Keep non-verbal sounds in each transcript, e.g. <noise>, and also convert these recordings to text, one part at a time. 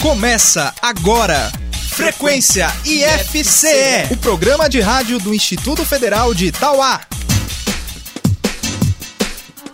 Começa agora. Frequência IFCE, o programa de rádio do Instituto Federal de Itauá.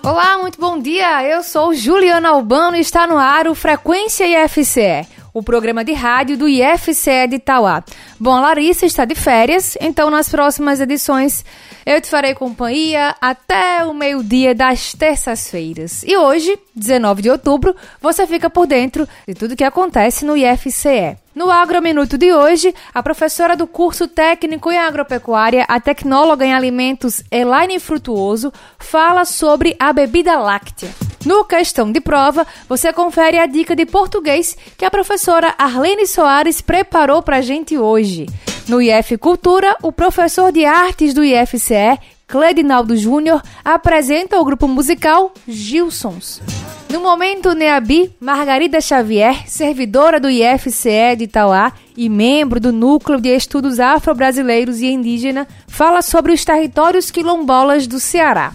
Olá, muito bom dia. Eu sou Juliana Albano e está no ar o Frequência IFCE, o programa de rádio do IFCE de Itauá. Bom, a Larissa está de férias, então nas próximas edições eu te farei companhia até o meio-dia das terças-feiras. E hoje, 19 de outubro, você fica por dentro de tudo que acontece no IFCE. No Agrominuto de hoje, a professora do curso técnico em agropecuária, a tecnóloga em alimentos Elaine Frutuoso, fala sobre a bebida láctea. No Questão de Prova, você confere a dica de português que a professora Arlene Soares preparou para a gente hoje. No IF Cultura, o professor de artes do IFCE, Cledinaldo Júnior, apresenta o grupo musical Gilsons. No momento Neabi, Margarida Xavier, servidora do IFCE de Itauá e membro do Núcleo de Estudos Afro-Brasileiros e Indígena, fala sobre os territórios quilombolas do Ceará.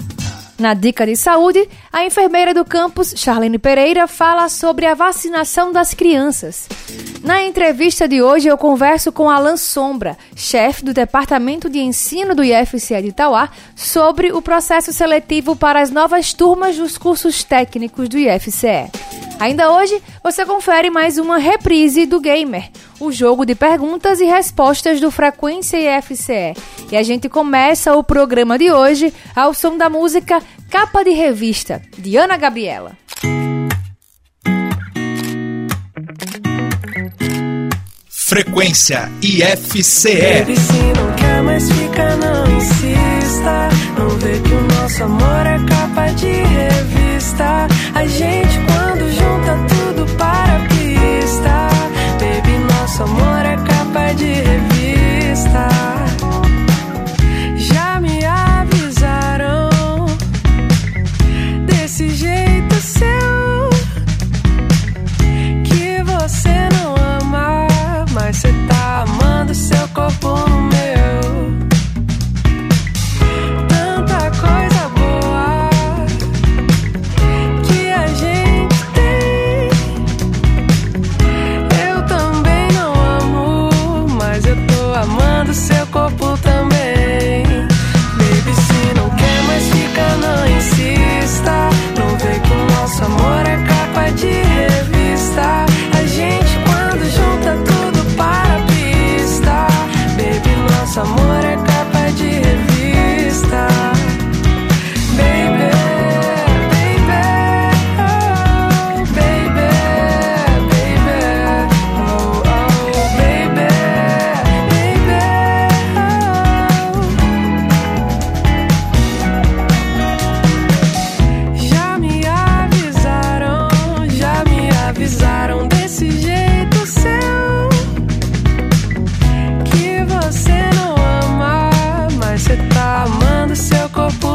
Na dica de saúde, a enfermeira do campus, Charlene Pereira, fala sobre a vacinação das crianças. Na entrevista de hoje, eu converso com Alan Sombra, chefe do Departamento de Ensino do IFCE de Itauá, sobre o processo seletivo para as novas turmas dos cursos técnicos do IFCE. Ainda hoje, você confere mais uma reprise do Gamer, o jogo de perguntas e respostas do Frequência IFCE. E a gente começa o programa de hoje ao som da música Capa de Revista, de Ana Gabriela. Frequência IFCE. Baby, se não quer mais ficar, não insista. Não vê que o nosso amor é capa de revista. A gente, quando tá amando seu corpo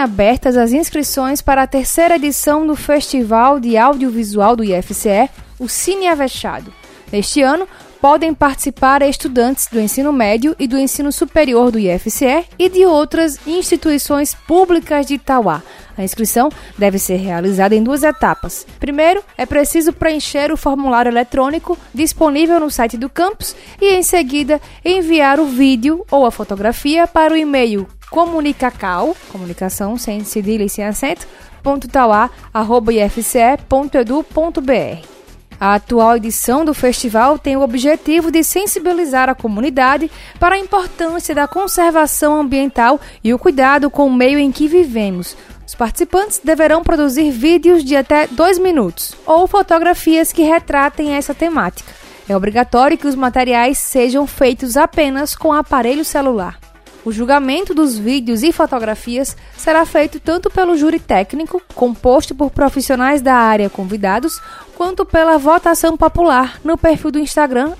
abertas as inscrições para a terceira edição do Festival de Audiovisual do IFCE, o Cine Avexado. Neste ano, podem participar estudantes do ensino médio e do ensino superior do IFCE e de outras instituições públicas de Itauá. A inscrição deve ser realizada em duas etapas. Primeiro, é preciso preencher o formulário eletrônico disponível no site do campus e, em seguida, enviar o vídeo ou a fotografia para o e-mail comunicacal, comunicação sem cedilha e sem acento, .tauá.ifce.edu.br. A atual edição do festival tem o objetivo de sensibilizar a comunidade para a importância da conservação ambiental e o cuidado com o meio em que vivemos. Os participantes deverão produzir vídeos de até dois minutos ou fotografias que retratem essa temática. É obrigatório que os materiais sejam feitos apenas com aparelho celular. O julgamento dos vídeos e fotografias será feito tanto pelo júri técnico, composto por profissionais da área convidados, quanto pela votação popular no perfil do Instagram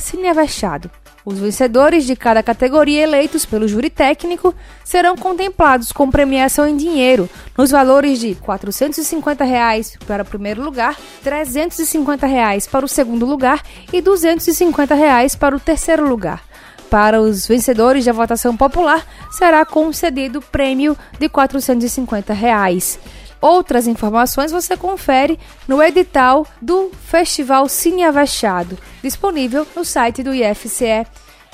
Cineavechado. Os vencedores de cada categoria eleitos pelo júri técnico serão contemplados com premiação em dinheiro nos valores de 450 reais para o primeiro lugar, 350 reais para o segundo lugar e 250 reais para o terceiro lugar. Para os vencedores da votação popular, será concedido o prêmio de 450 reais. Outras informações você confere no edital do Festival Cine Avexado, disponível no site do IFCE,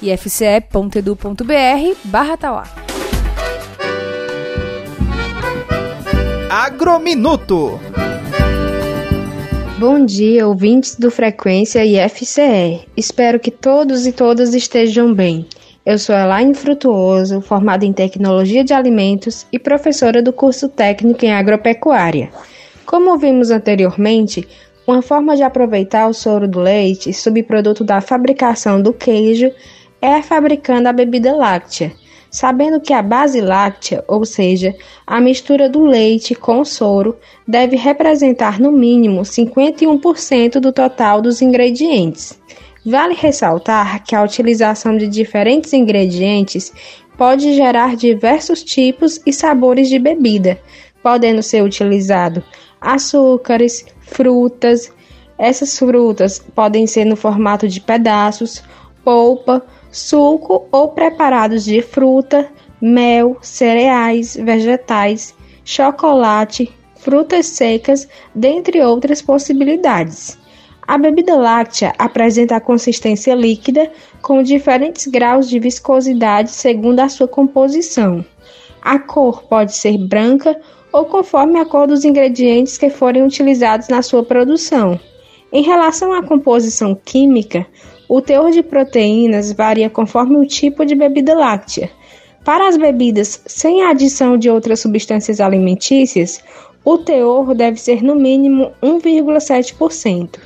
ifce.edu.br. Agrominuto Bom dia, ouvintes do Frequência IFCE. Espero que todos e todas estejam bem. Eu sou Elaine Frutuoso, formada em Tecnologia de Alimentos e professora do curso técnico em Agropecuária. Como vimos anteriormente, uma forma de aproveitar o soro do leite, subproduto da fabricação do queijo, é fabricando a bebida láctea sabendo que a base láctea, ou seja, a mistura do leite com soro, deve representar no mínimo 51% do total dos ingredientes. Vale ressaltar que a utilização de diferentes ingredientes pode gerar diversos tipos e sabores de bebida, podendo ser utilizado açúcares, frutas. Essas frutas podem ser no formato de pedaços, polpa, suco ou preparados de fruta, mel, cereais, vegetais, chocolate, frutas secas, dentre outras possibilidades. A bebida láctea apresenta a consistência líquida com diferentes graus de viscosidade segundo a sua composição. A cor pode ser branca ou conforme a cor dos ingredientes que forem utilizados na sua produção. Em relação à composição química, o teor de proteínas varia conforme o tipo de bebida láctea. Para as bebidas sem adição de outras substâncias alimentícias, o teor deve ser no mínimo 1,7%.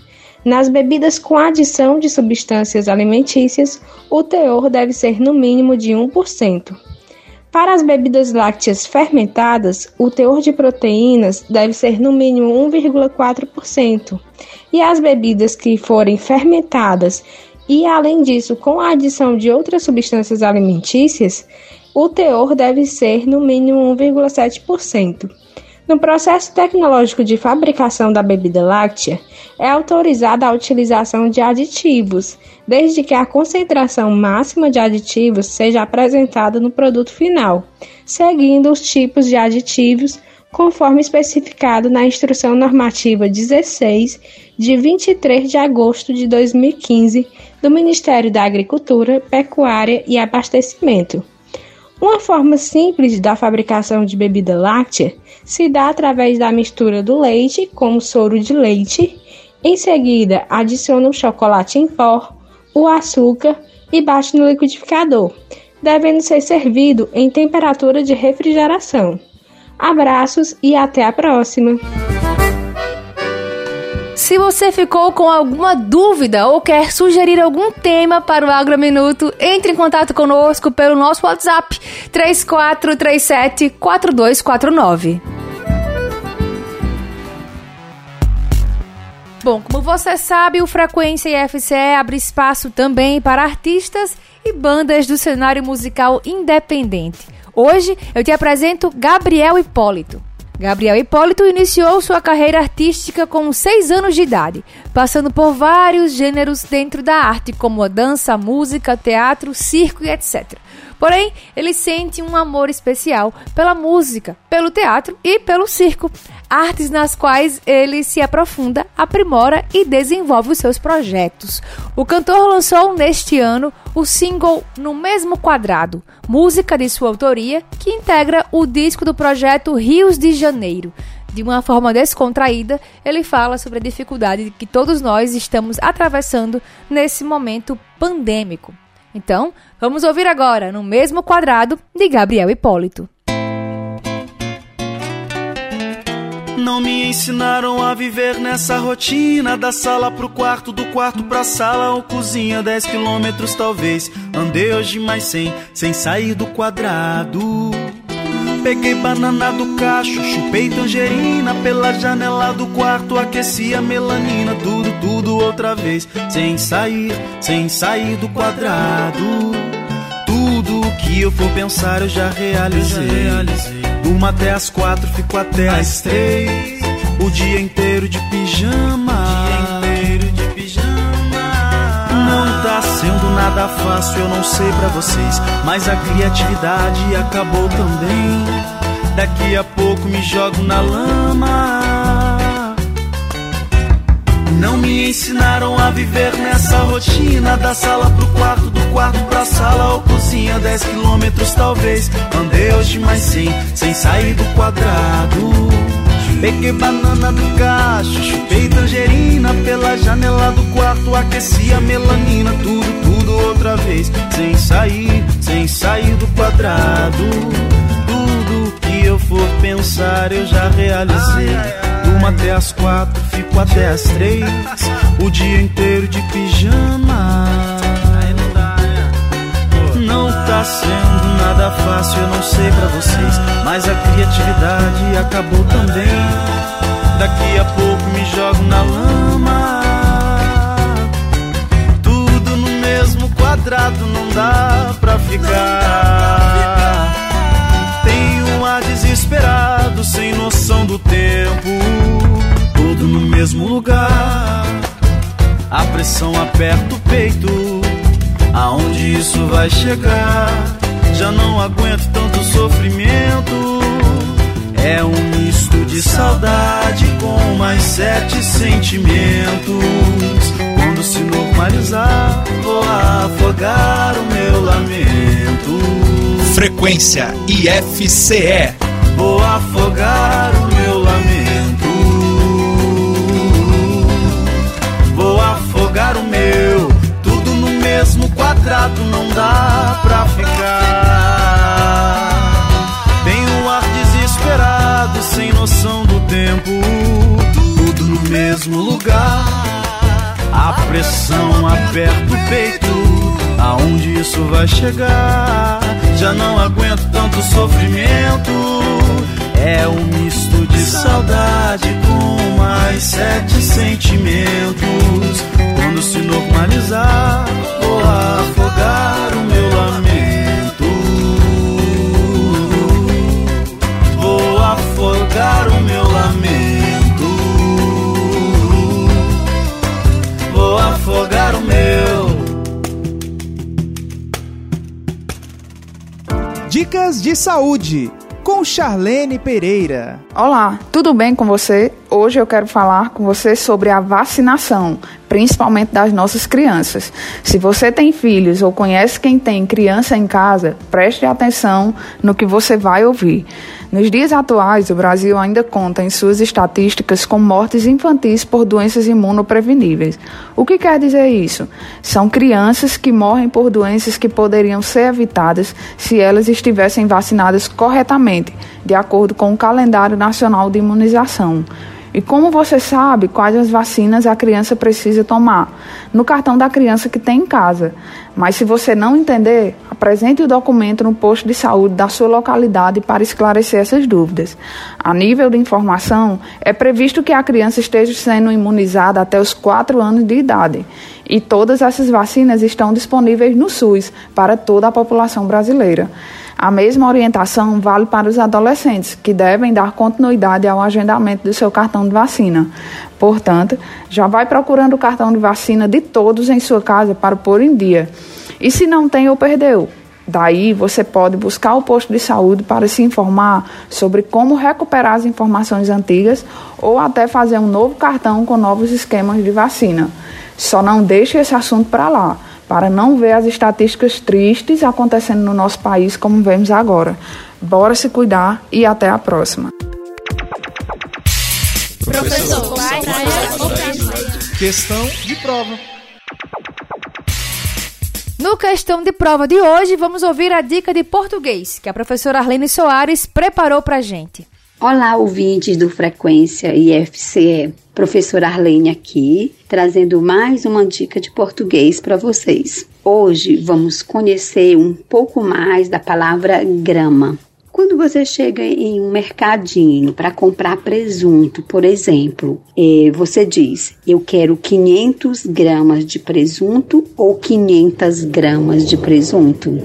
Nas bebidas com adição de substâncias alimentícias, o teor deve ser no mínimo de 1%. Para as bebidas lácteas fermentadas, o teor de proteínas deve ser no mínimo 1,4%. E as bebidas que forem fermentadas e, além disso, com a adição de outras substâncias alimentícias, o teor deve ser no mínimo 1,7%. No processo tecnológico de fabricação da bebida láctea, é autorizada a utilização de aditivos, desde que a concentração máxima de aditivos seja apresentada no produto final, seguindo os tipos de aditivos conforme especificado na Instrução Normativa 16, de 23 de agosto de 2015, do Ministério da Agricultura, Pecuária e Abastecimento. Uma forma simples da fabricação de bebida láctea se dá através da mistura do leite com o soro de leite. Em seguida, adiciona o chocolate em pó, o açúcar e bate no liquidificador, devendo ser servido em temperatura de refrigeração. Abraços e até a próxima! Se você ficou com alguma dúvida ou quer sugerir algum tema para o Agrominuto, entre em contato conosco pelo nosso WhatsApp 3437 4249. Bom, como você sabe, o Frequência IFCE abre espaço também para artistas e bandas do cenário musical independente. Hoje eu te apresento Gabriel Hipólito. Gabriel Hipólito iniciou sua carreira artística com 6 anos de idade, passando por vários gêneros dentro da arte, como a dança, música, teatro, circo e etc. Porém, ele sente um amor especial pela música, pelo teatro e pelo circo, artes nas quais ele se aprofunda, aprimora e desenvolve os seus projetos. O cantor lançou neste ano o single No Mesmo Quadrado, música de sua autoria, que integra o disco do projeto Rios de Janeiro. De uma forma descontraída, ele fala sobre a dificuldade que todos nós estamos atravessando nesse momento pandêmico. Então, vamos ouvir agora, no mesmo quadrado, de Gabriel Hipólito. Não me ensinaram a viver nessa rotina Da sala pro quarto, do quarto pra sala ou cozinha Dez quilômetros talvez, andei hoje mais cem Sem sair do quadrado. Peguei banana do cacho, chupei tangerina Pela janela do quarto, aqueci a melanina Tudo, tudo outra vez, sem sair, sem sair do quadrado. Tudo que eu for pensar eu já realizei, Uma até as quatro, fico até as três. O dia inteiro de pijama. Não tá sendo nada fácil, eu não sei pra vocês Mas a criatividade acabou também. Daqui a pouco me jogo na lama Não me ensinaram a viver nessa rotina. Da sala pro quarto, do quarto pra sala ou cozinha. Dez quilômetros talvez, andei hoje mais cem Sem sair do quadrado. Peguei banana do cacho, chupei tangerina Pela janela do quarto, aqueci a melanina Tudo, tudo outra vez, sem sair, sem sair do quadrado. Tudo que eu for pensar eu já realizei Uma até as quatro, fico até as três O dia inteiro de pijama não tá sendo nada fácil, eu não sei pra vocês, mas a criatividade acabou também. Daqui a pouco me jogo na lama. Tudo no mesmo quadrado, não dá pra ficar. Mesmo lugar. A pressão aperta o peito Aonde isso vai chegar? Já não aguento tanto sofrimento. É um misto de saudade com mais sete sentimentos. Quando se normalizar, vou afogar o meu lamento. Frequência IFCE. Vou afogar dá pra ficar. Tem um ar desesperado, sem noção do tempo. Tudo no mesmo lugar. A pressão aperta o peito. Aonde isso vai chegar? Já não aguento tanto sofrimento. É um misto de saudade com mais sete sentimentos. Quando se normalizar, vou afogar o meu lamento. Vou afogar o meu lamento. Vou afogar o meu. Dicas de saúde com Charlene Pereira. Olá, tudo bem com você? Hoje eu quero falar com você sobre a vacinação, principalmente das nossas crianças. Se você tem filhos ou conhece quem tem criança em casa, preste atenção no que você vai ouvir. Nos dias atuais, o Brasil ainda conta em suas estatísticas com mortes infantis por doenças imunopreveníveis. O que quer dizer isso? São crianças que morrem por doenças que poderiam ser evitadas se elas estivessem vacinadas corretamente, de acordo com o calendário nacional de imunização. E como você sabe quais as vacinas a criança precisa tomar? No cartão da criança que tem em casa. Mas se você não entender, apresente o documento no posto de saúde da sua localidade para esclarecer essas dúvidas. A nível de informação, é previsto que a criança esteja sendo imunizada até os 4 anos de idade E todas essas vacinas estão disponíveis no SUS para toda a população brasileira. A mesma orientação vale para os adolescentes, que devem dar continuidade ao agendamento do seu cartão de vacina. Portanto, já vai procurando o cartão de vacina de todos em sua casa para pôr em dia. E se não tem ou perdeu, Daí você pode buscar o posto de saúde para se informar sobre como recuperar as informações antigas ou até fazer um novo cartão com novos esquemas de vacina. Só não deixe esse assunto para lá, para não ver as estatísticas tristes acontecendo no nosso país como vemos agora. Bora se cuidar e até a próxima. Professor, questão de prova. No questão de prova de hoje, vamos ouvir a dica de português que a professora Arlene Soares preparou para gente. Olá, ouvintes do Frequência IFCE. Professora Arlene aqui, trazendo mais uma dica de português para vocês. Hoje vamos conhecer um pouco mais da palavra grama. Quando você chega em um mercadinho para comprar presunto, por exemplo, é, você diz: Eu quero 500 gramas de presunto ou 500 gramas de presunto.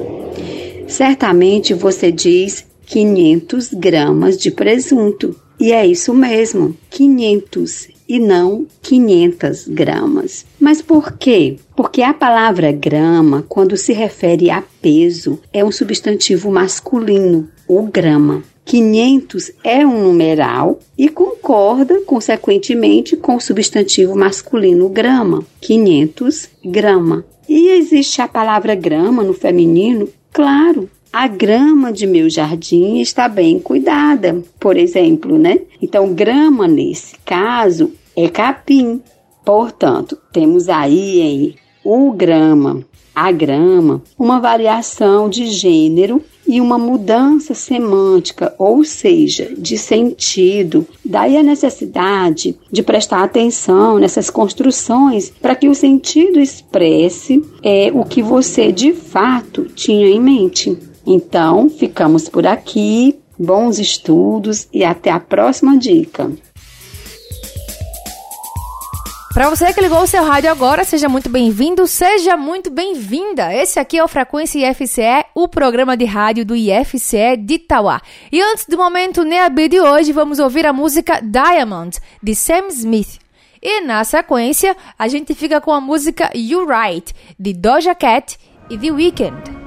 Certamente você diz 500 gramas de presunto. E é isso mesmo, 500 e não 500 gramas. Mas por quê? Porque a palavra grama, quando se refere a peso, é um substantivo masculino, o grama. 500 é um numeral e concorda, consequentemente, com o substantivo masculino grama. 500 grama. E existe a palavra grama no feminino? Claro, a grama de meu jardim está bem cuidada, por exemplo, né? Então, grama nesse caso é capim. Portanto, temos aí em o grama, a grama, uma variação de gênero e uma mudança semântica, ou seja, de sentido. Daí a necessidade de prestar atenção nessas construções para que o sentido expresse é, o que você de fato tinha em mente. Então, ficamos por aqui. Bons estudos e até a próxima dica. Para você que ligou o seu rádio agora, seja muito bem-vindo, seja muito bem-vinda. Esse aqui é o Frequência IFCE, o programa de rádio do IFCE de Itauá. E antes do momento Neabi de hoje, vamos ouvir a música Diamond, de Sam Smith. E na sequência, a gente fica com a música You Right, de Doja Cat e The Weeknd.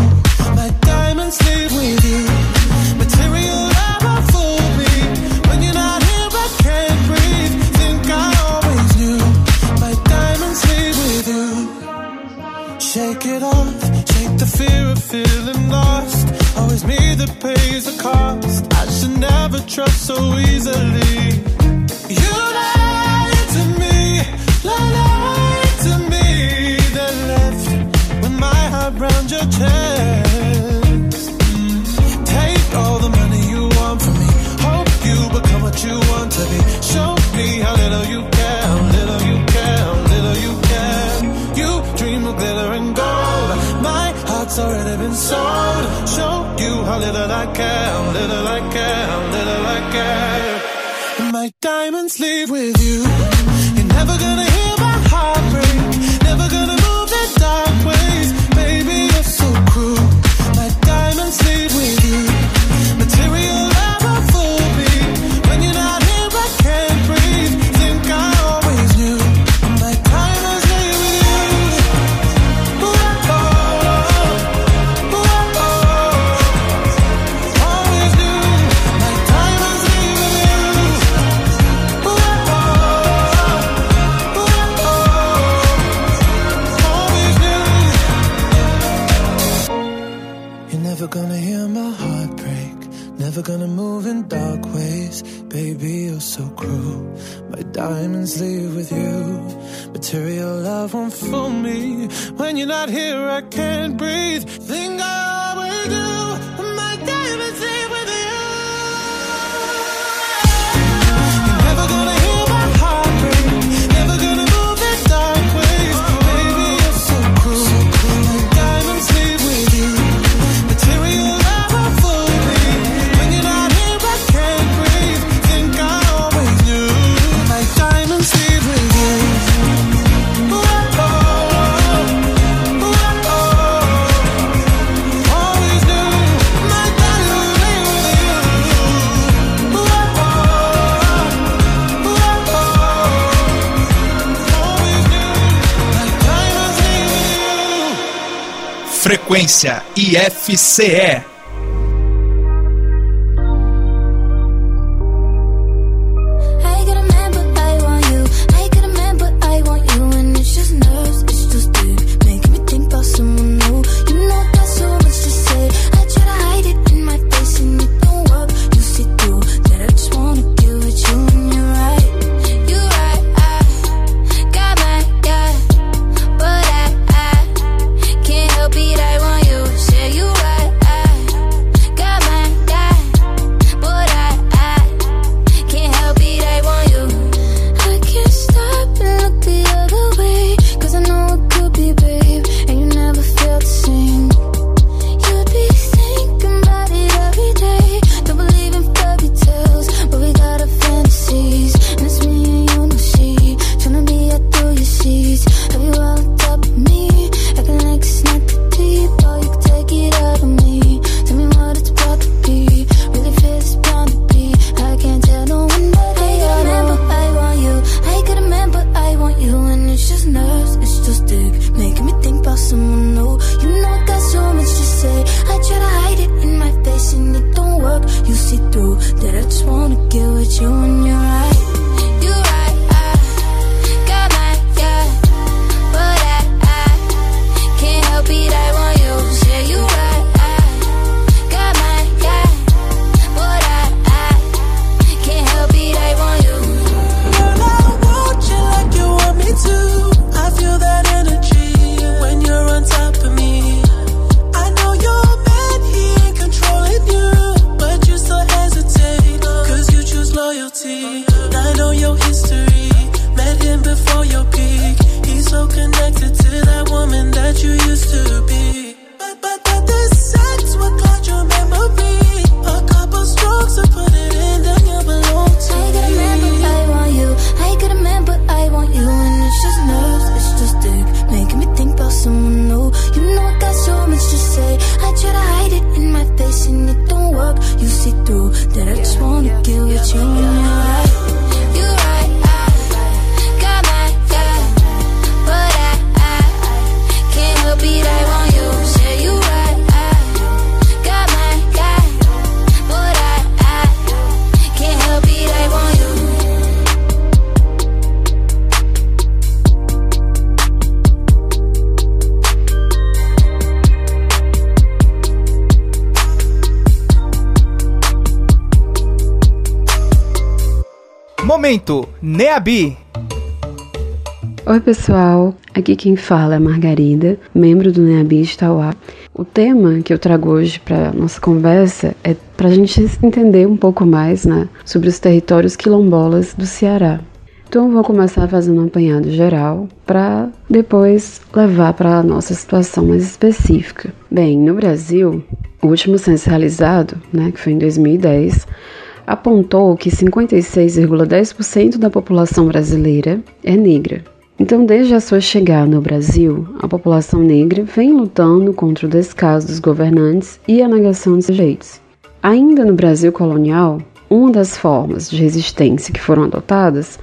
Shake it off, shake the fear of feeling lost. Always me that pays the cost. I should never trust so easily. You lied to me, lied to me, then left with my heart your chest. Sleep with Frequência IFCE a Bi. Oi, pessoal. Aqui quem fala é Margarida, membro do Neabi Estauá. O tema que eu trago hoje para nossa conversa é para a gente entender um pouco mais né, sobre os territórios quilombolas do Ceará. Então, vou começar fazendo um apanhado geral para depois levar para a nossa situação mais específica. Bem, no Brasil, o último censo realizado, né, que foi em 2010, apontou que 56,10% da população brasileira é negra. Então, desde a sua chegada ao Brasil, a população negra vem lutando contra o descaso dos governantes e a negação de direitos. Ainda no Brasil colonial, uma das formas de resistência que foram adotadas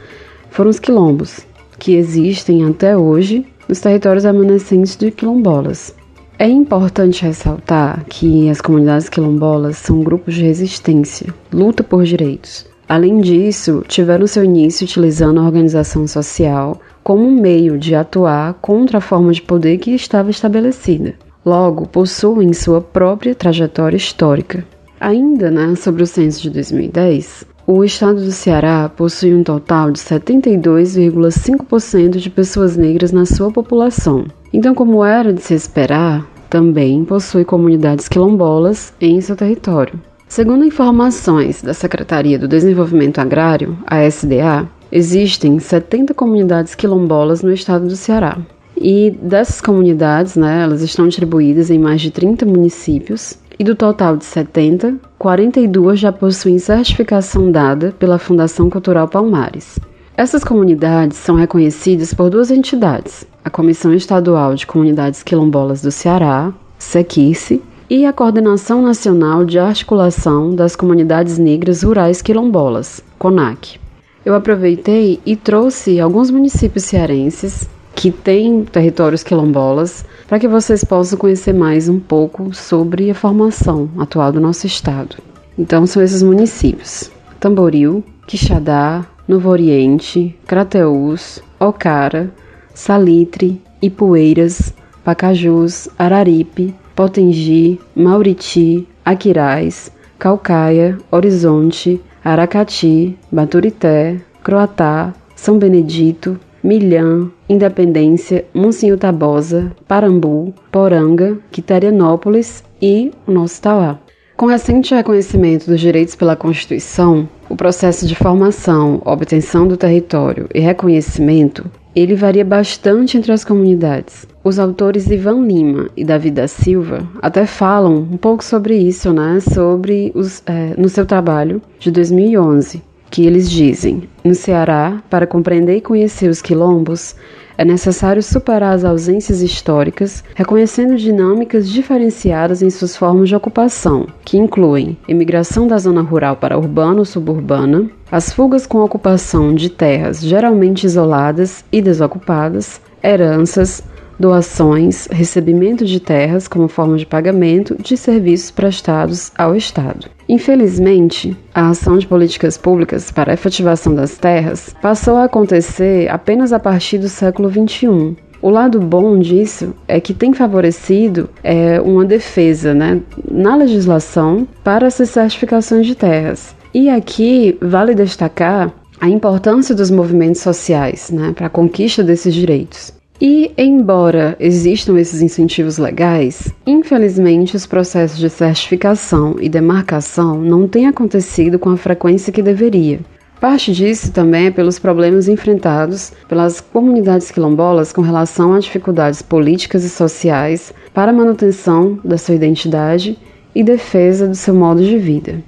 foram os quilombos, que existem até hoje nos territórios amanecentes de quilombolas. É importante ressaltar que as comunidades quilombolas são grupos de resistência, luta por direitos. Além disso, tiveram seu início utilizando a organização social como um meio de atuar contra a forma de poder que estava estabelecida. Logo, possuem sua própria trajetória histórica. Ainda né, sobre o censo de 2010, o estado do Ceará possui um total de 72,5% de pessoas negras na sua população, então, como era de se esperar, também possui comunidades quilombolas em seu território. Segundo informações da Secretaria do Desenvolvimento Agrário, a SDA, existem 70 comunidades quilombolas no estado do Ceará. E dessas comunidades, né, elas estão distribuídas em mais de 30 municípios, e do total de 70, 42 já possuem certificação dada pela Fundação Cultural Palmares. Essas comunidades são reconhecidas por duas entidades: a Comissão Estadual de Comunidades Quilombolas do Ceará, SEQUICE, e a Coordenação Nacional de Articulação das Comunidades Negras Rurais Quilombolas, CONAC. Eu aproveitei e trouxe alguns municípios cearenses que têm territórios quilombolas para que vocês possam conhecer mais um pouco sobre a formação atual do nosso estado. Então são esses municípios: Tamboril, Quixadá, Novo Oriente, Crateús, Ocara, Salitre, Ipueiras, Pacajus, Araripe, Potengi, Mauriti, Aquiraz, Calcaia, Horizonte, Aracati, Baturité, Croatá, São Benedito, Milhã, Independência, Monsenhor Tabosa, Parambu, Poranga, Quiterianópolis e o nosso Tauá. Com recente reconhecimento dos direitos pela Constituição, o processo de formação, obtenção do território e reconhecimento, ele varia bastante entre as comunidades. Os autores Ivan Lima e Davi da Silva até falam um pouco sobre isso, né? Sobre os, é, no seu trabalho de 2011, que eles dizem: no Ceará, para compreender e conhecer os quilombos, é necessário superar as ausências históricas, reconhecendo dinâmicas diferenciadas em suas formas de ocupação, que incluem imigração da zona rural para urbana ou suburbana, as fugas com ocupação de terras geralmente isoladas e desocupadas, heranças, doações, recebimento de terras como forma de pagamento de serviços prestados ao Estado. Infelizmente, a ação de políticas públicas para a efetivação das terras passou a acontecer apenas a partir do século XXI, o lado bom disso é que tem favorecido é, uma defesa né, na legislação para essas certificações de terras. E aqui vale destacar a importância dos movimentos sociais né, para a conquista desses direitos. E, embora existam esses incentivos legais, infelizmente os processos de certificação e demarcação não têm acontecido com a frequência que deveria. Parte disso também é pelos problemas enfrentados pelas comunidades quilombolas com relação a dificuldades políticas e sociais para a manutenção da sua identidade e defesa do seu modo de vida.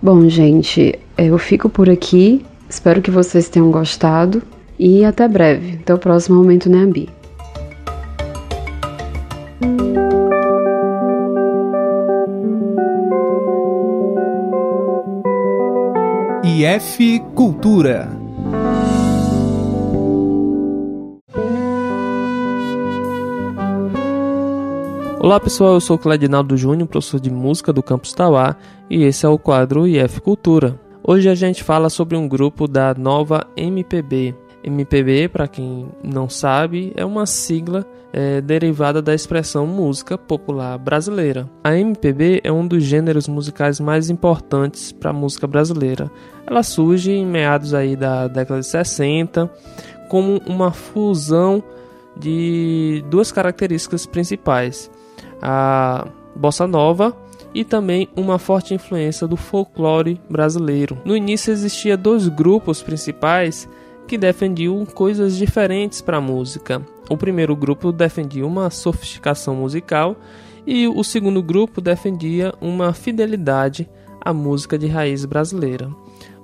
Bom, gente, eu fico por aqui. Espero que vocês tenham gostado e até breve. Até o próximo Momento Neambi. IF Cultura. Olá pessoal, eu sou Cledinaldo Júnior, professor de música do Campus Tauá, e esse é o quadro IF Cultura. Hoje a gente fala sobre um grupo da nova MPB. MPB, para quem não sabe, é uma sigla é, derivada da expressão música popular brasileira. A MPB é um dos gêneros musicais mais importantes para a música brasileira. Ela surge em meados aí da década de 60 como uma fusão de duas características principais: a bossa nova e também uma forte influência do folclore brasileiro. No início existia dois grupos principais que defendiam coisas diferentes para a música. O primeiro grupo defendia uma sofisticação musical e o segundo grupo defendia uma fidelidade à música de raiz brasileira.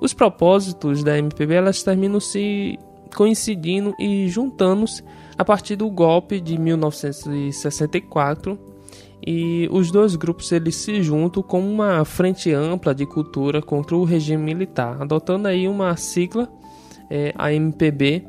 Os propósitos da MPB elas terminam se coincidindo e juntando-se a partir do golpe de 1964 e os dois grupos eles se juntam com uma frente ampla de cultura contra o regime militar, adotando aí uma sigla é, a MPB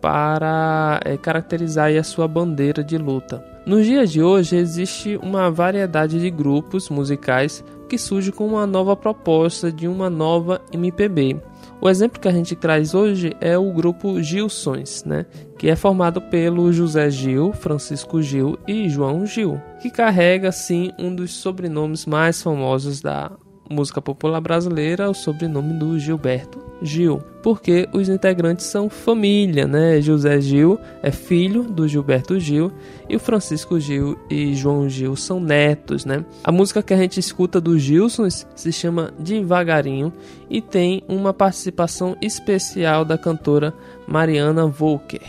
para é, caracterizar a sua bandeira de luta. Nos dias de hoje existe uma variedade de grupos musicais que surge com uma nova proposta de uma nova MPB. O exemplo que a gente traz hoje é o grupo Gilsões, né? que é formado pelo José Gil, Francisco Gil e João Gil, que carrega sim um dos sobrenomes mais famosos da música popular brasileira, o sobrenome do Gilberto Gil, porque os integrantes são família, né? José Gil é filho do Gilberto Gil e o Francisco Gil e João Gil são netos, né? A música que a gente escuta dos Gilsons se chama Devagarinho e tem uma participação especial da cantora Mariana Volker.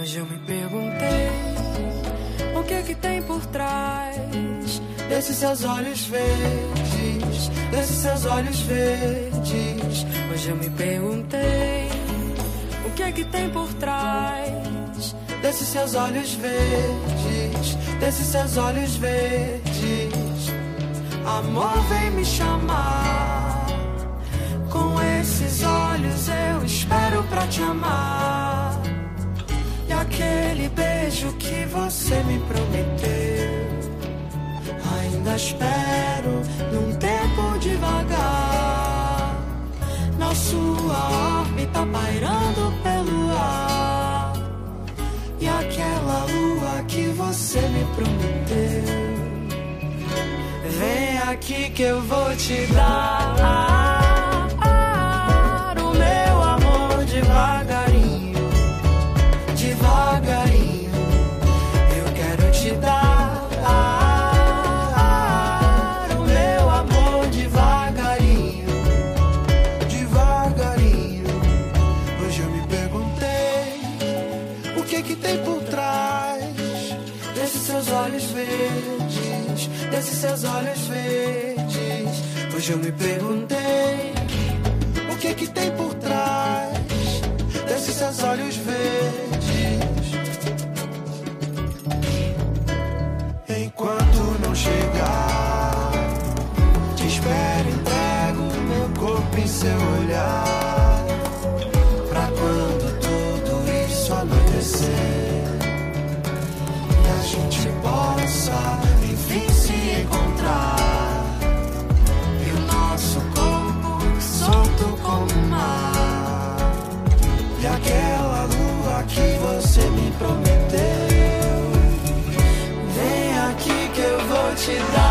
Hoje eu me perguntei o que é que tem por trás desses seus olhos verdes, desses seus olhos verdes. Hoje eu me perguntei o que é que tem por trás desses seus olhos verdes, desses seus olhos verdes. Amor vem me chamar. Com esses olhos eu espero pra te amar. E aquele beijo que você me prometeu espero num tempo devagar. Na sua órbita pairando pelo ar. E aquela lua que você me prometeu. Vem aqui que eu vou te dar desses seus olhos verdes. Hoje eu me perguntei o que que tem por trás desses seus olhos verdes. Te dar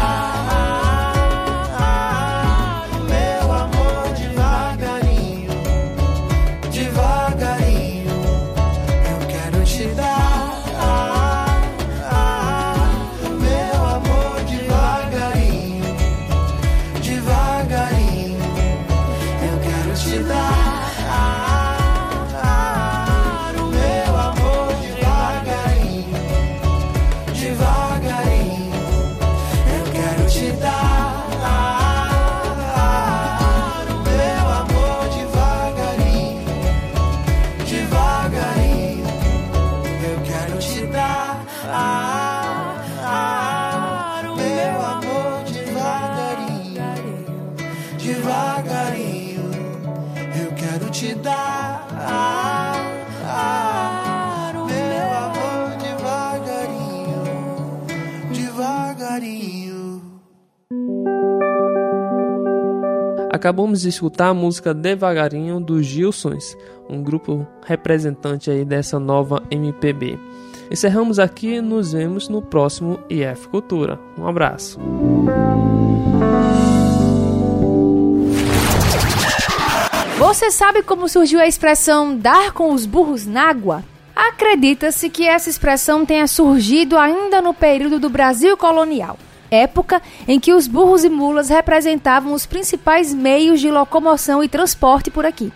Acabamos de escutar a música Devagarinho dos Gilsons, um grupo representante aí dessa nova MPB. Encerramos aqui nos vemos no próximo IF Cultura. Um abraço. Você sabe como surgiu a expressão dar com os burros na água? Acredita-se que essa expressão tenha surgido ainda no período do Brasil colonial, época em que os burros e mulas representavam os principais meios de locomoção e transporte por aqui.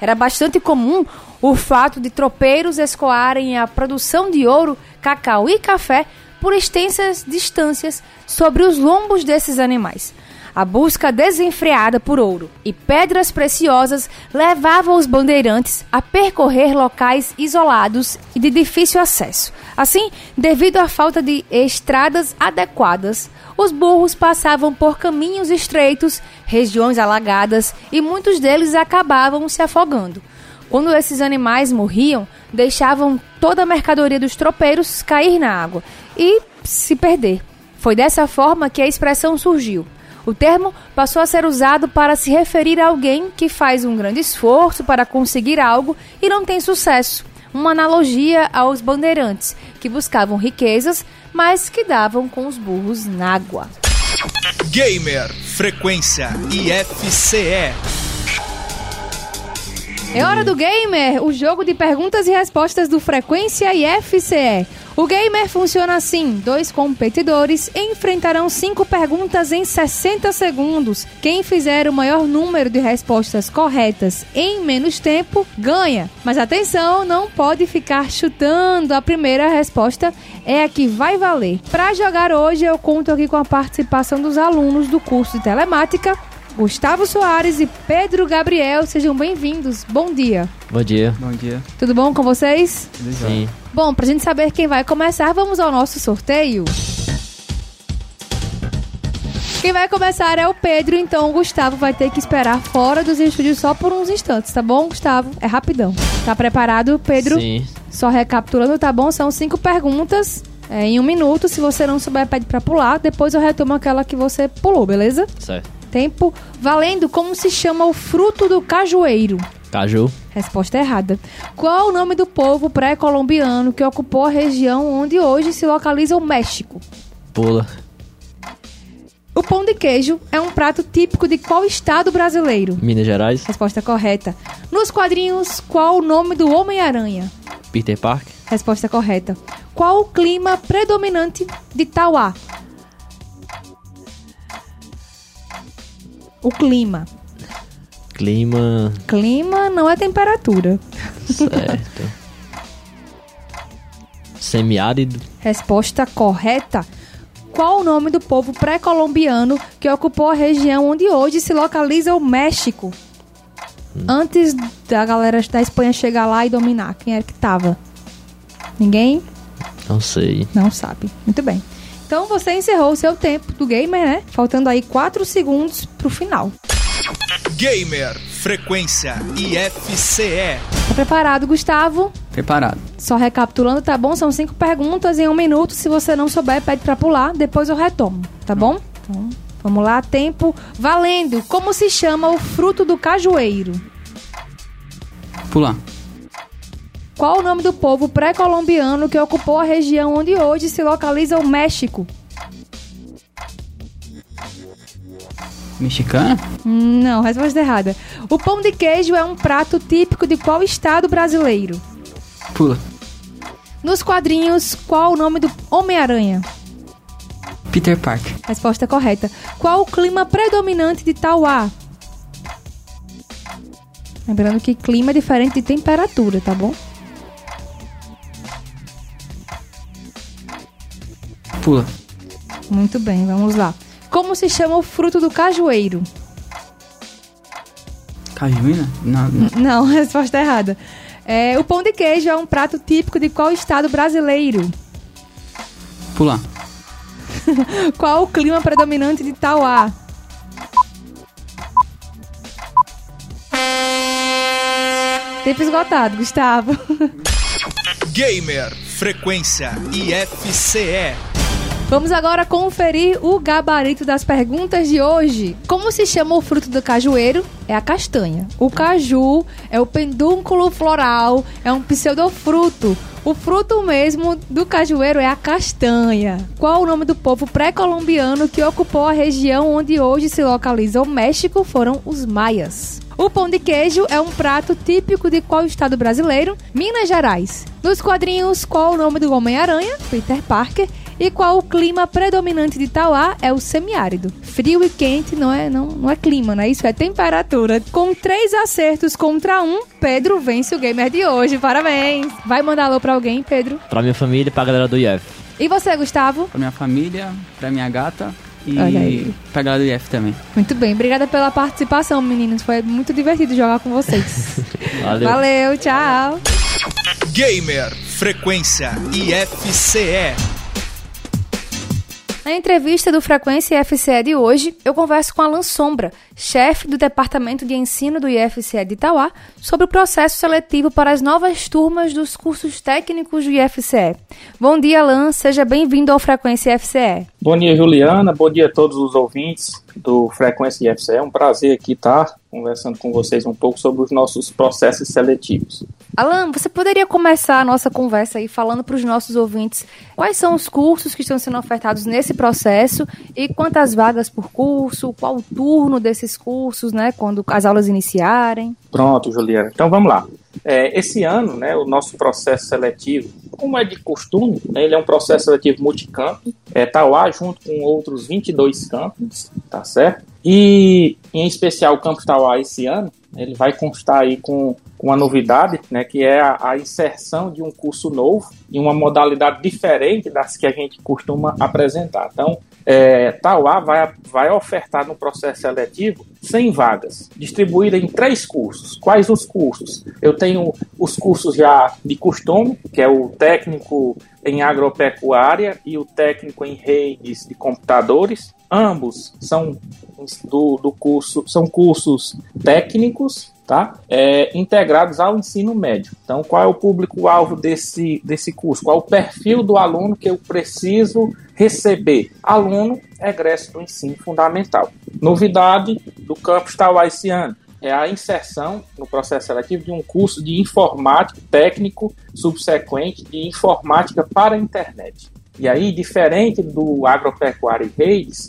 Era bastante comum o fato de tropeiros escoarem a produção de ouro, cacau e café por extensas distâncias sobre os lombos desses animais. A busca desenfreada por ouro e pedras preciosas levava os bandeirantes a percorrer locais isolados e de difícil acesso. Assim, devido à falta de estradas adequadas, os burros passavam por caminhos estreitos, regiões alagadas e muitos deles acabavam se afogando. Quando esses animais morriam, deixavam toda a mercadoria dos tropeiros cair na água e se perder. Foi dessa forma que a expressão surgiu. O termo passou a ser usado para se referir a alguém que faz um grande esforço para conseguir algo e não tem sucesso. Uma analogia aos bandeirantes, que buscavam riquezas, mas que davam com os burros na água. Gamer Frequência IFCE. É hora do Gamer, o jogo de perguntas e respostas do Frequência e FCE. O Gamer funciona assim: dois competidores enfrentarão cinco perguntas em 60 segundos. Quem fizer o maior número de respostas corretas em menos tempo ganha. Mas atenção, não pode ficar chutando. A primeira resposta é a que vai valer. Para jogar hoje, eu conto aqui com a participação dos alunos do curso de telemática Gustavo Soares e Pedro Gabriel, sejam bem-vindos. Bom dia. Bom dia. Bom dia. Tudo bom com vocês? Sim. Bom, pra gente saber quem vai começar, vamos ao nosso sorteio. Quem vai começar é o Pedro, então o Gustavo vai ter que esperar fora dos estúdios só por uns instantes, tá bom, Gustavo? É rapidão. Tá preparado, Pedro? Sim. Só recapitulando, tá bom? São cinco perguntas é, em um minuto. Se você não souber, pede pra pular. Depois eu retomo aquela que você pulou, beleza? Certo. Tempo valendo. Como se chama o fruto do cajueiro? Caju. Resposta errada. Qual o nome do povo pré-colombiano que ocupou a região onde hoje se localiza o México? Pula. O pão de queijo é um prato típico de qual estado brasileiro? Minas Gerais. Resposta correta. Nos quadrinhos, qual o nome do Homem-Aranha? Peter Park. Resposta correta. Qual o clima predominante de Tauá? O clima. Clima. Clima não é temperatura. Certo. Semiárido. Resposta correta. Qual o nome do povo pré-colombiano que ocupou a região onde hoje se localiza o México? Antes da galera da Espanha chegar lá e dominar, quem era que tava? Ninguém? Não sei. Não sabe. Muito bem. Então você encerrou o seu tempo do gamer, né? Faltando aí 4 segundos pro final. Gamer Frequência IFCE. Tá preparado, Gustavo? Preparado. Só recapitulando, tá bom? São cinco perguntas em um minuto. Se você não souber, pede pra pular. Depois eu retomo, tá bom? Então, vamos lá. Tempo valendo. Como se chama o fruto do cajueiro? Pular. Qual o nome do povo pré-colombiano que ocupou a região onde hoje se localiza o México? Mexicana? Não, resposta errada. O pão de queijo é um prato típico de qual estado brasileiro? Pula. Nos quadrinhos, qual o nome do Homem-Aranha? Peter Park. Resposta correta. Qual o clima predominante de Tauá? Lembrando que clima é diferente de temperatura, tá bom? Pula. Muito bem, vamos lá. Como se chama o fruto do cajueiro? Cajuína? Não, não. Não, <laughs> resposta errada. É, o pão de queijo é um prato típico de qual estado brasileiro? Pular. <laughs> Qual o clima predominante de Tauá? Tempo esgotado, Gustavo. <laughs> Gamer Frequência IFCE. Vamos agora conferir o gabarito das perguntas de hoje. Como se chama o fruto do cajueiro? É a castanha. O caju é o pedúnculo floral, é um pseudofruto. O fruto mesmo do cajueiro é a castanha. Qual o nome do povo pré-colombiano que ocupou a região onde hoje se localiza o México? Foram os maias. O pão de queijo é um prato típico de qual estado brasileiro? Minas Gerais. Nos quadrinhos, qual o nome do Homem-Aranha? Peter Parker. E qual o clima predominante de Tauá? É o semiárido. Frio e quente não é, não, não é clima, né? Isso é temperatura. Com três acertos contra um, Pedro vence o gamer de hoje. Parabéns! Vai mandar alô pra alguém, Pedro? Pra minha família e pra galera do IF. E você, Gustavo? Pra minha família, pra minha gata e Olha aí. pra galera do IF também. Muito bem, obrigada pela participação, meninos. Foi muito divertido jogar com vocês. <laughs> Valeu. Valeu, tchau. Gamer Frequência IFCE. Na entrevista do Frequência IFCE de hoje, eu converso com Alan Sombra, chefe do Departamento de Ensino do IFCE de Itauá, sobre o processo seletivo para as novas turmas dos cursos técnicos do IFCE. Bom dia, Alan, seja bem-vindo ao Frequência IFCE. Bom dia, Juliana, bom dia a todos os ouvintes do Frequência IFCE. É um prazer aqui estar conversando com vocês um pouco sobre os nossos processos seletivos. Alan, você poderia começar a nossa conversa aí falando para os nossos ouvintes quais são os cursos que estão sendo ofertados nesse processo e quantas vagas por curso, qual o turno desses cursos, né, quando as aulas iniciarem? Pronto, Juliana. Então vamos lá. É, esse ano, né, o nosso processo seletivo, como é de costume, né, ele é um processo seletivo multicampo, é, Tauá junto com outros 22 campos, tá certo? E, em especial, o Campus Tauá esse ano, ele vai constar aí com, com uma novidade, né, que é a, a, inserção de um curso novo em uma modalidade diferente das que a gente costuma apresentar. Então, é, Tauá vai, vai ofertar no processo seletivo 100 vagas, distribuídas em três cursos. Quais os cursos? Eu tenho os cursos já de costume, que é o técnico em agropecuária e o técnico em redes de computadores. Ambos são do, do curso, são cursos técnicos, tá? É, integrados ao ensino médio. Então, qual é o público-alvo desse, desse curso? Qual é o perfil do aluno que eu preciso receber? Aluno egresso do ensino fundamental. Novidade do campus Tauá esse ano é a inserção no processo seletivo de um curso de informática técnico subsequente de informática para a internet. E aí, diferente do agropecuário e redes,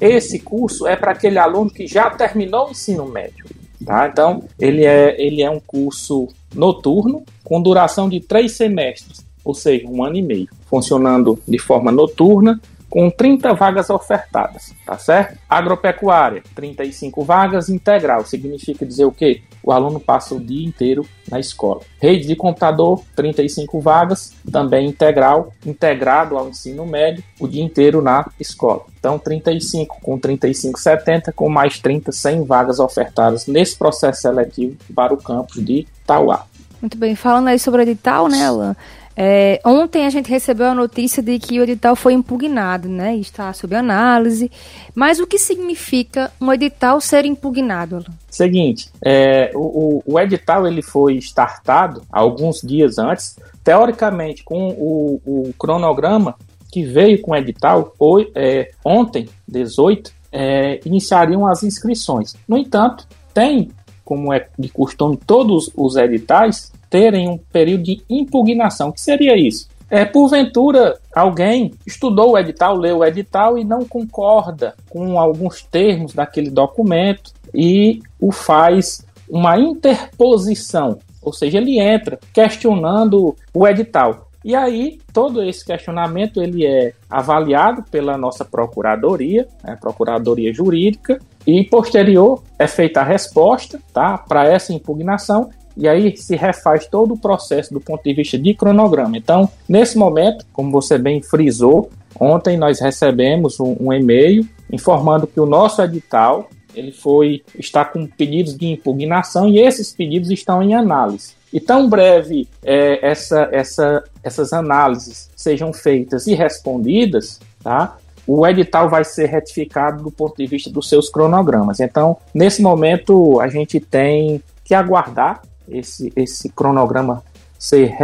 esse curso é para aquele aluno que já terminou o ensino médio. Tá? Então, ele é, ele é um curso noturno, com duração de três semestres, ou seja, um ano e meio, funcionando de forma noturna com 30 vagas ofertadas, tá certo? Agropecuária, 35 vagas integral, significa dizer o quê? O aluno passa o dia inteiro na escola. Rede de computador, 35 vagas, também integral, integrado ao ensino médio, o dia inteiro na escola. Então, 35 com 35, 70, com mais 30, 100 vagas ofertadas nesse processo seletivo para o campus de Tauá. Muito bem, falando aí sobre o edital, né, Alan? É, ontem a gente recebeu a notícia de que o edital foi impugnado, né? Está sob análise. Mas o que significa um edital ser impugnado? Seguinte, é, o, o, edital ele foi startado alguns dias antes, teoricamente com o, o cronograma que veio com o edital, foi, é, ontem, 18, é, iniciariam as inscrições. No entanto, tem, como é de costume, todos os editais terem um período de impugnação. O que seria isso? É, porventura, alguém estudou o edital, leu o edital e não concorda com alguns termos daquele documento e o faz uma interposição, ou seja, ele entra questionando o edital. E aí, todo esse questionamento ele é avaliado pela nossa procuradoria, né, procuradoria jurídica, e posterior é feita a resposta tá, para essa impugnação e aí se refaz todo o processo do ponto de vista de cronograma. Então, nesse momento, como você bem frisou, ontem nós recebemos um, um e-mail informando que o nosso edital ele foi está com pedidos de impugnação e esses pedidos estão em análise. E tão breve é, essa, essa, essas análises sejam feitas e respondidas, tá? o edital vai ser retificado do ponto de vista dos seus cronogramas. Então, nesse momento, a gente tem que aguardar esse, esse cronograma ser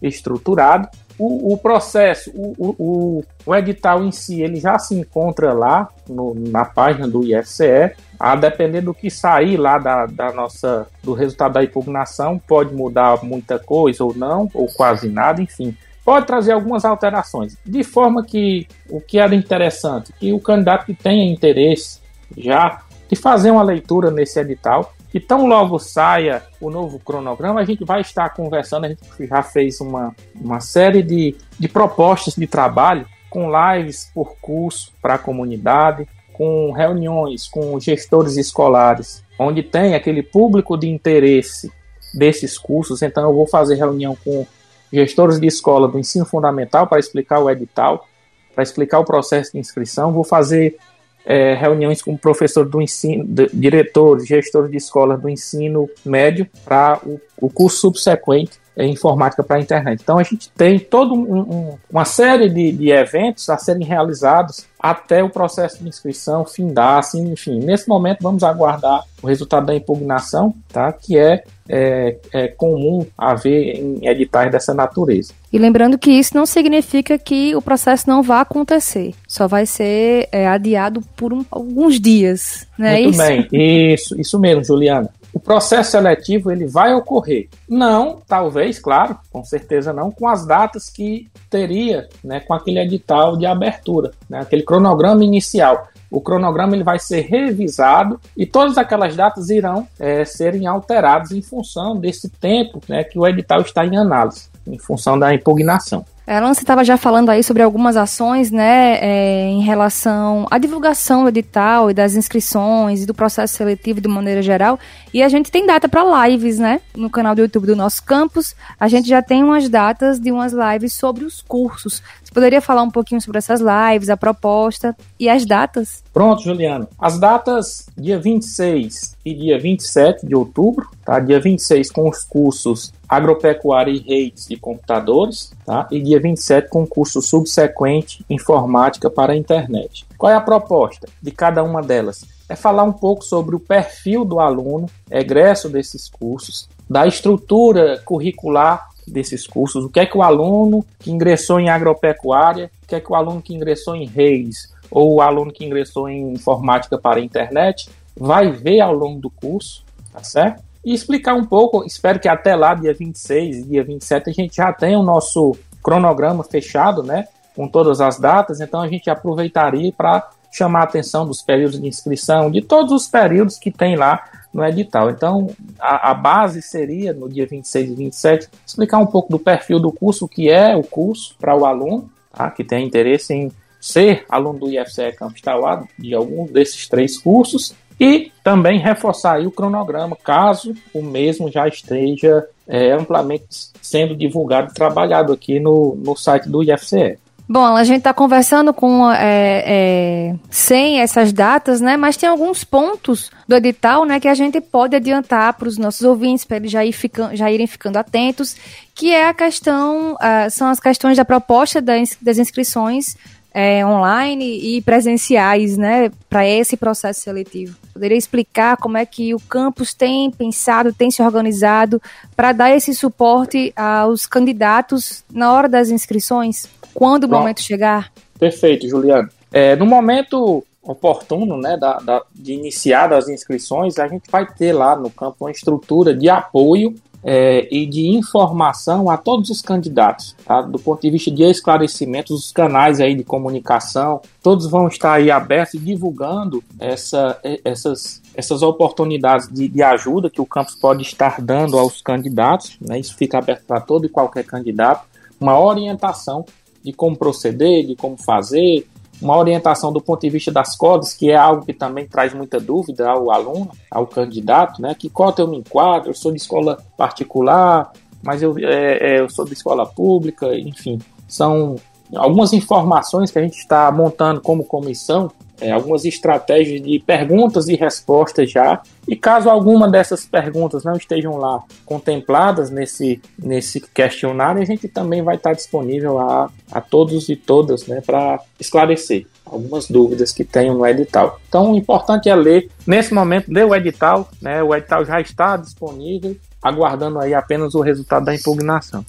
reestruturado. O, o processo, o, o, o, edital em si, ele já se encontra lá no, na página do IFCE. A depender do que sair lá da, da nossa, do resultado da impugnação, pode mudar muita coisa ou não, ou quase nada, enfim pode trazer algumas alterações, de forma que o que era interessante, que o candidato que tenha interesse já de fazer uma leitura nesse edital e tão logo saia o novo cronograma, a gente vai estar conversando. A gente já fez uma, uma série de, de propostas de trabalho com lives por curso para a comunidade, com reuniões com gestores escolares, onde tem aquele público de interesse desses cursos. Então, eu vou fazer reunião com gestores de escola do ensino fundamental para explicar o edital, para explicar o processo de inscrição. Vou fazer é, reuniões com professor do ensino, de, diretores, gestores de escolas do ensino médio para o, o, curso subsequente informática para a internet. Então a gente tem toda um, um, uma série de, de, eventos a serem realizados até o processo de inscrição findar, assim, enfim. Nesse momento vamos aguardar o resultado da impugnação, tá? que é, é, é comum haver em editais dessa natureza. E lembrando que isso não significa que o processo não vá acontecer, só vai ser é, adiado por um, alguns dias, né? Muito isso? bem, isso, isso mesmo, Juliana o processo seletivo ele vai ocorrer. Não, talvez, claro, com certeza não, com as datas que teria, né, com aquele edital de abertura, né, aquele cronograma inicial. O cronograma ele vai ser revisado e todas aquelas datas irão é, serem alteradas em função desse tempo né, que o edital está em análise, em função da impugnação. Alan, você estava já falando aí sobre algumas ações, né, é, em relação à divulgação do edital e das inscrições e do processo seletivo de maneira geral. E a gente tem data para lives, né, no canal do YouTube do nosso campus. A gente já tem umas datas de umas lives sobre os cursos. Você poderia falar um pouquinho sobre essas lives, a proposta e as datas? Pronto, Juliano. As datas dia 26 e dia 27 de outubro, tá? Dia 26 com os cursos Agropecuária e Redes de Computadores, tá? E dia 27 com o curso subsequente Informática para a Internet. Qual é a proposta de cada uma delas? É falar um pouco sobre o perfil do aluno, egresso desses cursos, da estrutura curricular desses cursos, o que é que o aluno que ingressou em agropecuária, o que é que o aluno que ingressou em redes, ou o aluno que ingressou em informática para a internet, vai ver ao longo do curso, tá certo? E explicar um pouco, espero que até lá, dia 26 e dia 27, a gente já tenha o nosso cronograma fechado, né? Com todas as datas, então a gente aproveitaria para chamar a atenção dos períodos de inscrição, de todos os períodos que tem lá no edital. Então, a, a, base seria, no dia 26 e 27, explicar um pouco do perfil do curso, o que é o curso para o aluno, tá? que tem interesse em ser aluno do IFCE Campus Tauá, de algum desses três cursos, e também reforçar o cronograma, caso o mesmo já esteja é, amplamente sendo divulgado e trabalhado aqui no, no site do IFCE. Bom, a gente está conversando com é, é, sem essas datas, né? Mas tem alguns pontos do edital, né, que a gente pode adiantar para os nossos ouvintes, para eles já, ir já irem ficando atentos, que é a questão, uh, são as questões da proposta das, das inscrições é, online e presenciais, né, para esse processo seletivo. Poderia explicar como é que o campus tem pensado, tem se organizado para dar esse suporte aos candidatos na hora das inscrições, quando o Bom, momento chegar? Perfeito, Juliano. É, no momento oportuno, né, da, da, de iniciar as inscrições, a gente vai ter lá no campo uma estrutura de apoio é, e de informação a todos os candidatos, tá? do ponto de vista de esclarecimento, os canais aí de comunicação, todos vão estar aí abertos e divulgando essa, essas, essas oportunidades de, de ajuda que o campus pode estar dando aos candidatos, né? isso fica aberto para todo e qualquer candidato, uma orientação de como proceder, de como fazer, uma orientação do ponto de vista das cotas, que é algo que também traz muita dúvida ao aluno, ao candidato, né? Que cota eu me enquadro, eu sou de escola particular, mas eu, é, é, eu sou de escola pública, enfim, são algumas informações que a gente está montando como comissão é, algumas estratégias de perguntas e respostas já. E caso alguma dessas perguntas não estejam lá contempladas nesse, nesse questionário, a gente também vai estar disponível a, a todos e todas né, para esclarecer algumas dúvidas que tenham no edital. Então, o importante é ler. Nesse momento, dê o edital, né, o edital já está disponível, aguardando aí apenas o resultado da impugnação.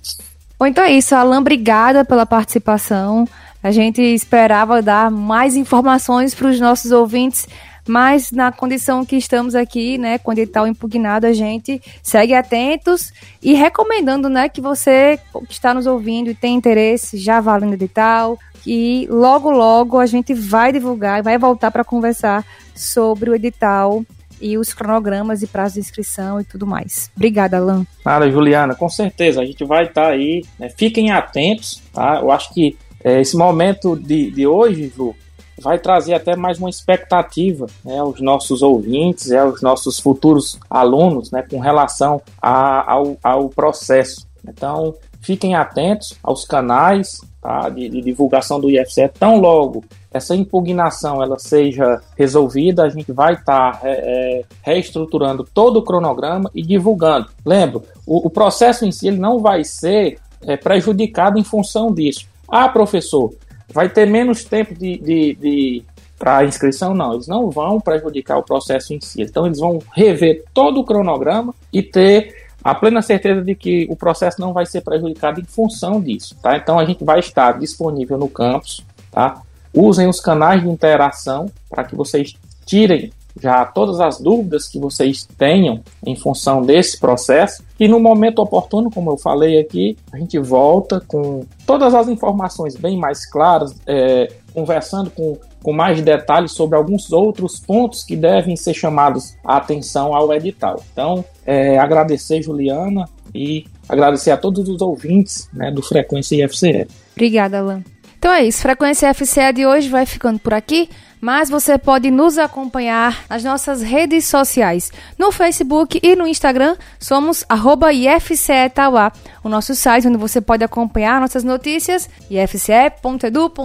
Bom, então é isso, Alan, obrigada pela participação. A gente esperava dar mais informações para os nossos ouvintes, mas na condição que estamos aqui, né, com o edital impugnado, a gente segue atentos e recomendando, né, que você que está nos ouvindo e tem interesse, já valendo edital, e logo logo a gente vai divulgar e vai voltar para conversar sobre o edital e os cronogramas e prazos de inscrição e tudo mais. Obrigada, Alan. Nada, Juliana, com certeza. A gente vai estar tá aí. Né? Fiquem atentos, tá? Eu acho que é, esse momento de, de hoje, Ju, vai trazer até mais uma expectativa né, aos nossos ouvintes, aos nossos futuros alunos, né, com relação a, ao, ao processo. Então, fiquem atentos aos canais tá, de, de divulgação do IFCE, tão logo essa impugnação ela seja resolvida, a gente vai estar é, reestruturando todo o cronograma e divulgando. Lembro, o, o processo em si ele não vai ser é, prejudicado em função disso. Ah, professor, vai ter menos tempo de, de, de para inscrição? Não, eles não vão prejudicar o processo em si. Então, eles vão rever todo o cronograma e ter a plena certeza de que o processo não vai ser prejudicado em função disso. Tá? Então, a gente vai estar disponível no campus. Tá? Usem os canais de interação para que vocês tirem já todas as dúvidas que vocês tenham em função desse processo. E no momento oportuno, como eu falei aqui, a gente volta com todas as informações bem mais claras, é, conversando com, com mais detalhes sobre alguns outros pontos que devem ser chamados a atenção ao edital. Então, é, agradecer, Juliana, e agradecer a todos os ouvintes né, do Frequência IFCE. Obrigada, Alan. Então é isso, Frequência FCE de hoje vai ficando por aqui, mas você pode nos acompanhar nas nossas redes sociais. No Facebook e no Instagram, somos arroba IFCE Tauá, o nosso site onde você pode acompanhar nossas notícias, ifce.edu.br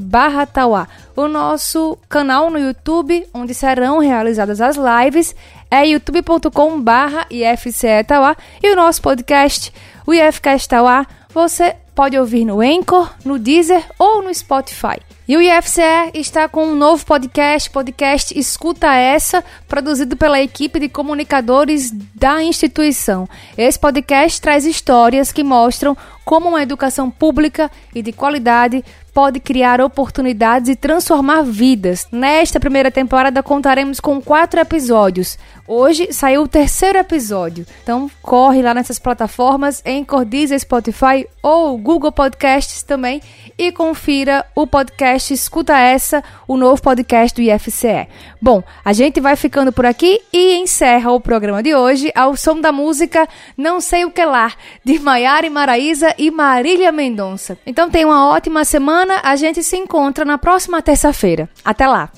barra Tauá. O nosso canal no YouTube, onde serão realizadas as lives, é youtube.com barra IFCE Tauá. E o nosso podcast, o IFCast Tauá, você pode ouvir no Anchor, no Deezer ou no Spotify. E o IFCE está com um novo podcast, podcast Escuta Essa, produzido pela equipe de comunicadores da instituição. Esse podcast traz histórias que mostram como uma educação pública e de qualidade pode criar oportunidades e transformar vidas. Nesta primeira temporada contaremos com quatro episódios. Hoje saiu o terceiro episódio. Então corre lá nessas plataformas, em Deezer, Spotify ou Google Podcasts também e confira o podcast Escuta Essa, o novo podcast do IFCE. Bom, a gente vai ficando por aqui e encerra o programa de hoje ao som da música Não Sei O Que Lá, de Maiara e Maraísa e Marília Mendonça. Então tenha uma ótima semana, a gente se encontra na próxima terça-feira. Até lá!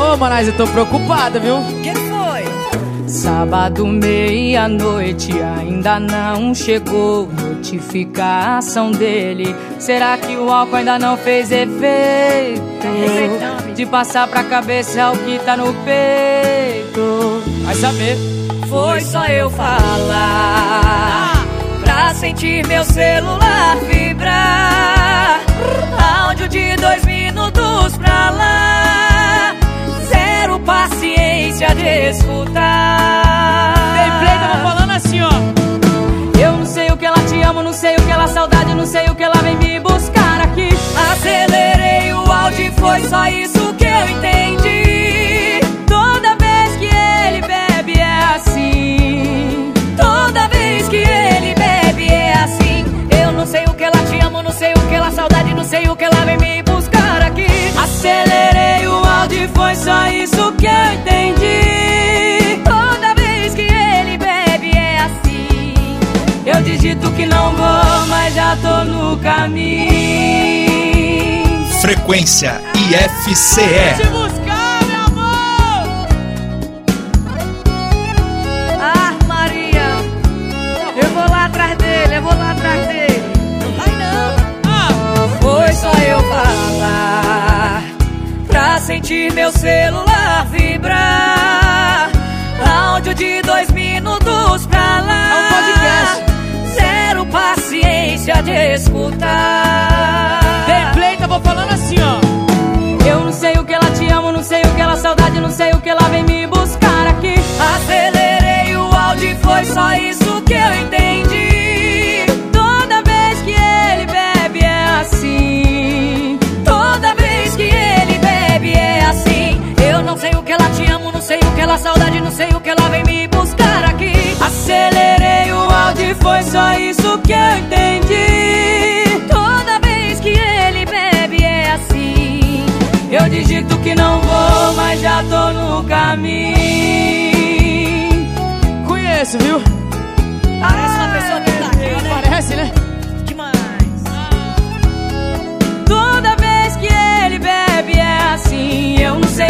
Ô, Manais, eu tô preocupada, viu? Que foi? Sábado, meia-noite, ainda não chegou notificação dele. Será que o álcool ainda não fez efeito? De passar pra cabeça o que tá no peito. Vai saber. Foi só eu falar pra sentir meu celular vibrar. Áudio de dois minutos pra lá. Zero paciência de escutar. Gameplay tava falando assim, ó. Eu não sei o que ela te amo, não sei o que ela saudade, não sei o que ela vem me buscar aqui. Acelerei o áudio e foi só isso Acelerei o áudio e foi só isso que eu entendi. Toda vez que ele bebe é assim. Eu digito que não vou, mas já tô no caminho. Frequência IFCE. Sentir meu celular vibrar. Áudio de dois minutos pra lá. É um podcast. Zero paciência de escutar. Gameplay tava falando assim, ó. Eu não sei o que ela te amo, não sei o que ela saudade, não sei o que ela vem me buscar aqui. Acelerei o áudio e foi só isso que eu entendi. Não sei o que ela saudade, não sei o que ela vem me buscar aqui. Acelerei o áudio e foi só isso que eu entendi. Toda vez que ele bebe é assim. Eu digito que não vou, mas já tô no caminho. Conheço, viu? Parece uma pessoa que tá aqui, né? Parece, né?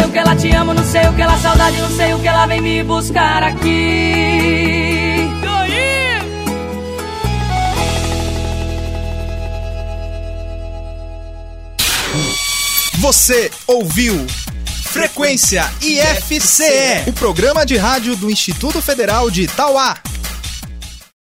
o que ela te ama, não sei o que ela saudade, não sei o que ela vem me buscar aqui. Você ouviu Frequência IFCE, o programa de rádio do Instituto Federal de Itauá.